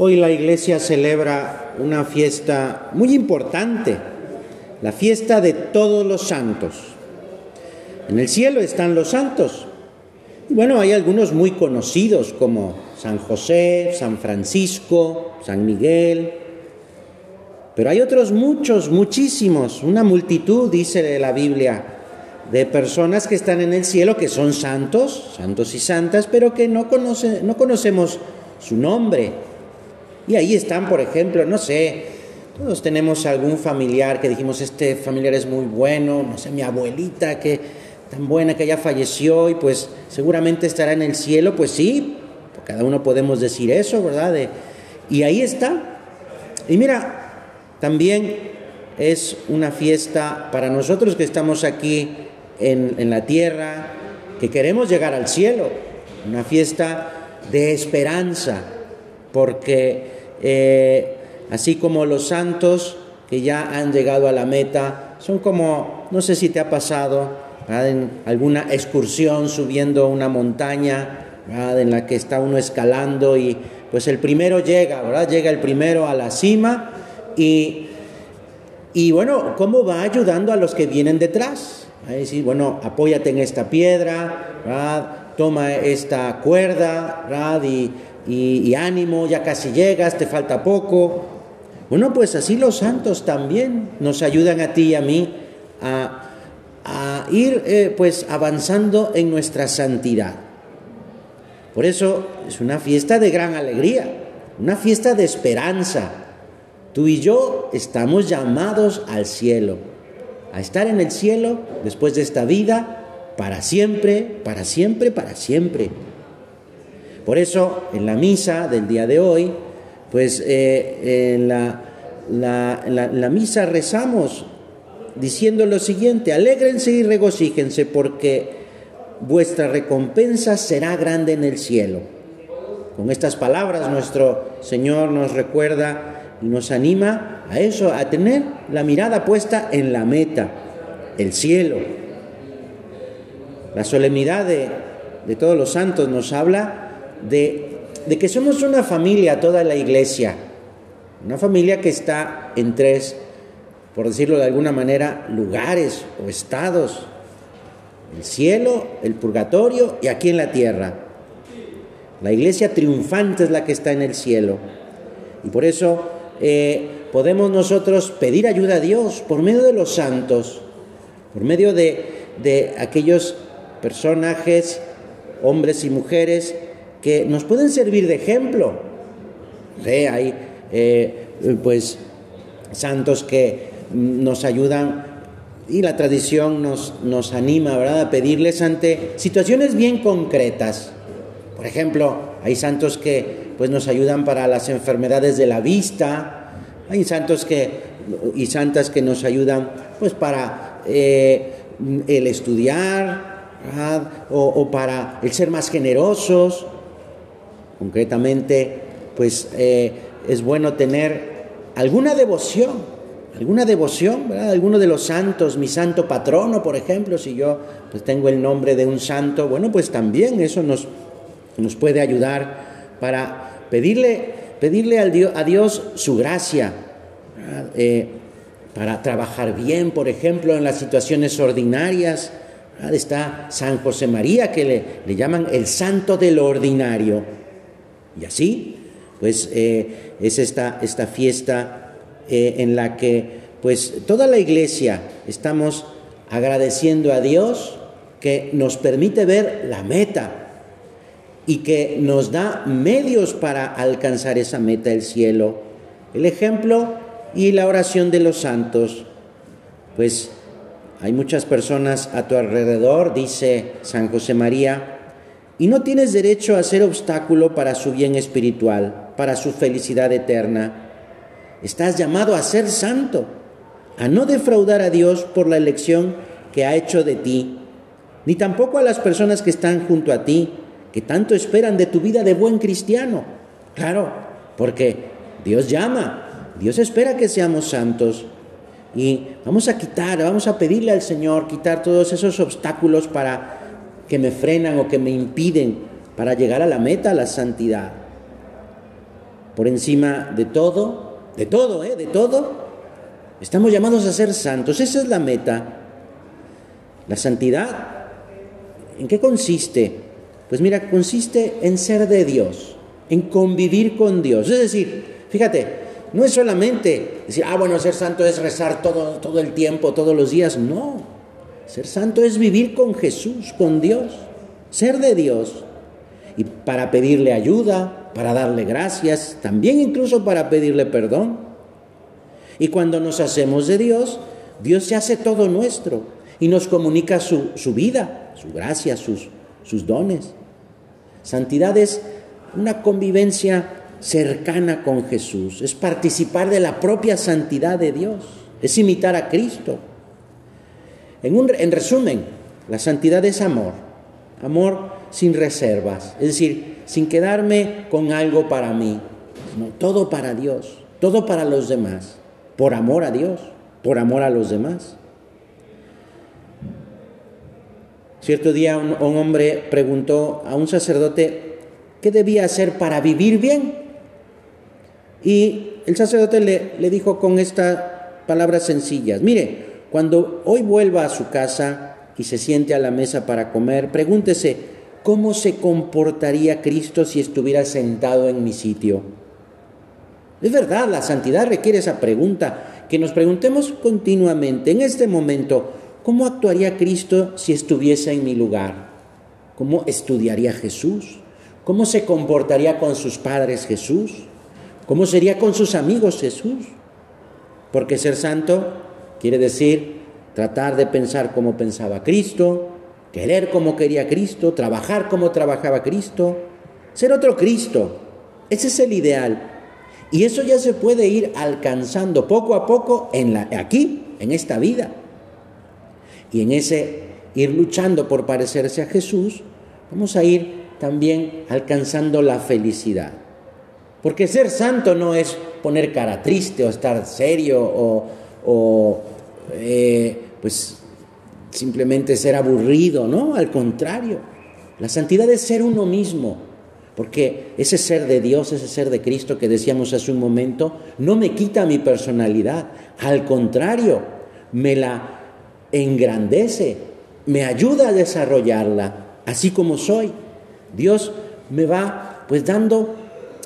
Hoy la iglesia celebra una fiesta muy importante, la fiesta de todos los santos. En el cielo están los santos. Bueno, hay algunos muy conocidos como San José, San Francisco, San Miguel. Pero hay otros muchos, muchísimos, una multitud, dice la Biblia, de personas que están en el cielo que son santos, santos y santas, pero que no, no conocemos su nombre y ahí están, por ejemplo, no sé, todos tenemos algún familiar que dijimos, este familiar es muy bueno, no sé, mi abuelita que tan buena que ya falleció y pues seguramente estará en el cielo, pues sí, cada uno podemos decir eso, ¿verdad? y ahí está. Y mira, también es una fiesta para nosotros que estamos aquí en, en la tierra, que queremos llegar al cielo, una fiesta de esperanza, porque eh, así como los santos que ya han llegado a la meta, son como, no sé si te ha pasado, en alguna excursión subiendo una montaña, en la que está uno escalando y pues el primero llega, ¿verdad? Llega el primero a la cima y, y bueno, ¿cómo va ayudando a los que vienen detrás? Bueno, apóyate en esta piedra, toma esta cuerda. Y y, ánimo, ya casi llegas, te falta poco. Bueno, pues así los santos también nos ayudan a ti y a mí a, ir eh, pues avanzando en nuestra santidad. Por eso es una fiesta de gran alegría, una fiesta de esperanza. Tú y yo estamos llamados al cielo, a estar en el cielo después de esta vida, para siempre, para siempre, para siempre. Por eso, en la misa del día de hoy, pues eh, en, la, misa rezamos diciendo lo siguiente, alégrense y regocíjense porque vuestra recompensa será grande en el cielo. Con estas palabras nuestro Señor nos recuerda y nos anima a eso, a tener la mirada puesta en la meta, el cielo. La solemnidad de, de todos los santos nos habla de, que somos una familia, toda la iglesia, una familia que está en tres, por decirlo de alguna manera, lugares o estados, el cielo, el purgatorio y aquí en la tierra. La iglesia triunfante es la que está en el cielo. Y por eso eh, podemos nosotros pedir ayuda a Dios por medio de los santos, por medio de, de aquellos personajes, hombres y mujeres, que nos pueden servir de ejemplo. hay eh, pues santos que nos ayudan y la tradición nos, nos anima ¿verdad? a pedirles ante situaciones bien concretas. Por ejemplo, hay santos que pues, nos ayudan para las enfermedades de la vista, hay santos que, y santas que nos ayudan pues, para eh, el estudiar o, o para el ser más generosos. Concretamente, pues eh, es bueno tener alguna devoción, alguna devoción, ¿verdad? Alguno de los santos, mi santo patrono, por ejemplo, si yo pues tengo el nombre de un santo, bueno, pues también eso nos, nos puede ayudar para pedirle, pedirle a Dios su gracia, eh, para trabajar bien, por ejemplo, en las situaciones ordinarias. Está San José María, que le, le llaman el santo del ordinario. Y así, pues eh, es esta, esta fiesta eh, en la que pues toda la iglesia estamos agradeciendo a Dios que nos permite ver la meta y que nos da medios para alcanzar esa meta, el cielo. El ejemplo y la oración de los santos. Pues hay muchas personas a tu alrededor, dice San José María, y no tienes derecho a ser obstáculo para su bien espiritual, para su felicidad eterna. Estás llamado a ser santo, a no defraudar a Dios por la elección que ha hecho de ti, ni tampoco a las personas que están junto a ti, que tanto esperan de tu vida de buen cristiano. Claro, porque Dios llama, Dios espera que seamos santos. Y vamos a quitar, vamos a pedirle al Señor quitar todos esos obstáculos para que me frenan o que me impiden para llegar a la meta, a la santidad. por encima de todo, de todo, ¿eh? De todo. Estamos llamados a ser santos, esa es la meta. La santidad, ¿en qué consiste? Pues mira, consiste en ser de Dios, en convivir con Dios. Es decir, fíjate, no es solamente decir, ah, bueno, ser santo es rezar todo, todo el tiempo, todos los días. No, ser santo es vivir con Jesús, con Dios, ser de Dios. Y para pedirle ayuda, para darle gracias, también incluso para pedirle perdón. Y cuando nos hacemos de Dios, Dios se hace todo nuestro y nos comunica su, su vida, su gracia, sus, sus dones. Santidad es una convivencia cercana con Jesús, es participar de la propia santidad de Dios, es imitar a Cristo. En, un, en resumen, la santidad es amor, amor sin reservas, es decir, sin quedarme con algo para mí, todo para Dios, todo para los demás, por amor a Dios, por amor a los demás. Cierto día un, hombre preguntó a un sacerdote qué debía hacer para vivir bien. Y el sacerdote le, le dijo con estas palabras sencillas, mire, cuando hoy vuelva a su casa y se siente a la mesa para comer, pregúntese, ¿cómo se comportaría Cristo si estuviera sentado en mi sitio? Es verdad, la santidad requiere esa pregunta, que nos preguntemos continuamente, en este momento, ¿Cómo actuaría Cristo si estuviese en mi lugar? ¿Cómo estudiaría Jesús? ¿Cómo se comportaría con sus padres Jesús? ¿Cómo sería con sus amigos Jesús? Porque ser santo quiere decir tratar de pensar como pensaba Cristo, querer como quería Cristo, trabajar como trabajaba Cristo, ser otro Cristo. Ese es el ideal. Y eso ya se puede ir alcanzando poco a poco aquí, en esta vida. Y en ese ir luchando por parecerse a Jesús, vamos a ir también alcanzando la felicidad. Porque ser santo no es poner cara triste o estar serio o, eh, pues simplemente ser aburrido, ¿no? Al contrario, la santidad es ser uno mismo, porque ese ser de Dios, ese ser de Cristo que decíamos hace un momento, no me quita mi personalidad, al contrario, me la engrandece, me ayuda a desarrollarla, así como soy. Dios me va pues dando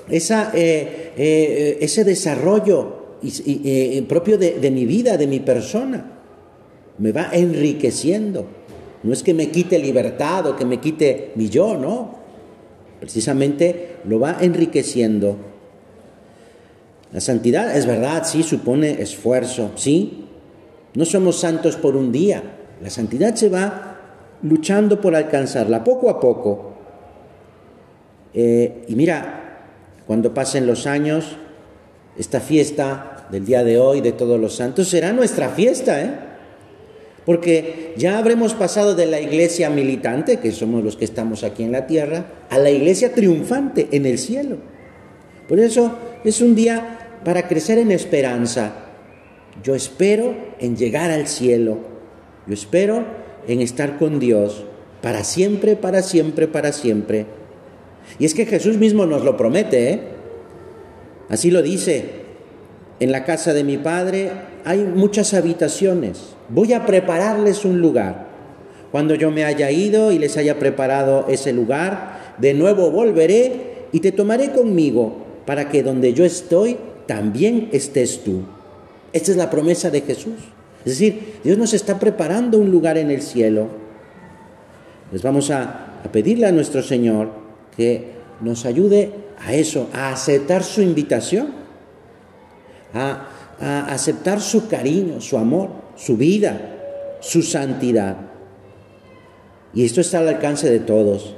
esa, eh, eh, ese desarrollo eh, propio de, mi vida, de mi persona. Me va enriqueciendo. No es que me quite libertad o que me quite mi yo, no. Precisamente lo va enriqueciendo. La santidad es verdad, sí, supone esfuerzo, sí, no somos santos por un día. La santidad se va luchando por alcanzarla poco a poco. Eh, y mira, cuando pasen los años, esta fiesta del día de hoy, de todos los santos, será nuestra fiesta, ¿eh? Porque ya habremos pasado de la iglesia militante, que somos los que estamos aquí en la tierra, a la iglesia triunfante en el cielo. Por eso es un día para crecer en esperanza, yo espero en llegar al cielo. Yo espero en estar con Dios para siempre, para siempre, para siempre. Y es que Jesús mismo nos lo promete, ¿eh? Así lo dice. En la casa de mi Padre hay muchas habitaciones. Voy a prepararles un lugar. Cuando yo me haya ido y les haya preparado ese lugar, de nuevo volveré y te tomaré conmigo para que donde yo estoy, también estés tú. Esta es la promesa de Jesús. Es decir, Dios nos está preparando un lugar en el cielo. Les vamos a, pedirle a nuestro Señor que nos ayude a eso, a aceptar su invitación, a, aceptar su cariño, su amor, su vida, su santidad. Y esto está al alcance de todos.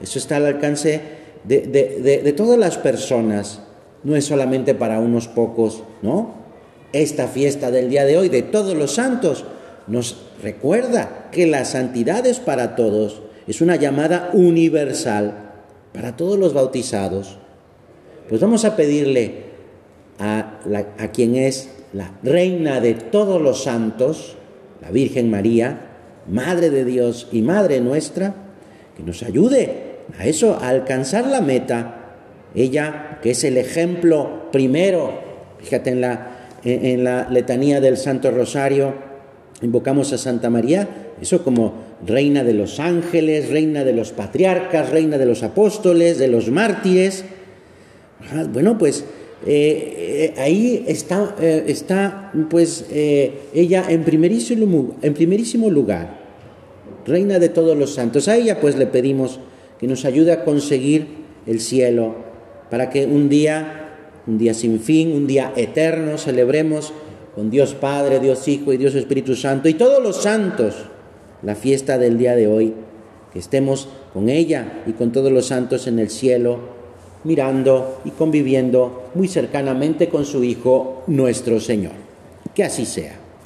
Esto está al alcance de, de, de, todas las personas. No es solamente para unos pocos, ¿no? Esta fiesta del día de hoy de todos los santos nos recuerda que la santidad es para todos, es una llamada universal para todos los bautizados. Pues vamos a pedirle a, a quien es la reina de todos los santos, la Virgen María, Madre de Dios y Madre nuestra, que nos ayude a eso, a alcanzar la meta ella que es el ejemplo primero, fíjate en la, en la letanía del Santo Rosario, invocamos a Santa María, eso como reina de los ángeles, reina de los patriarcas, reina de los apóstoles, de los mártires. Ah, bueno, pues eh, eh, ahí está, eh, está pues ella en primerísimo, en primerísimo lugar, reina de todos los santos. A ella pues le pedimos que nos ayude a conseguir el cielo, para que un día, un día sin fin, un día eterno, celebremos con Dios Padre, Dios Hijo y Dios Espíritu Santo y todos los santos la fiesta del día de hoy, que estemos con ella y con todos los santos en el cielo mirando y conviviendo muy cercanamente con su Hijo nuestro Señor. Que así sea.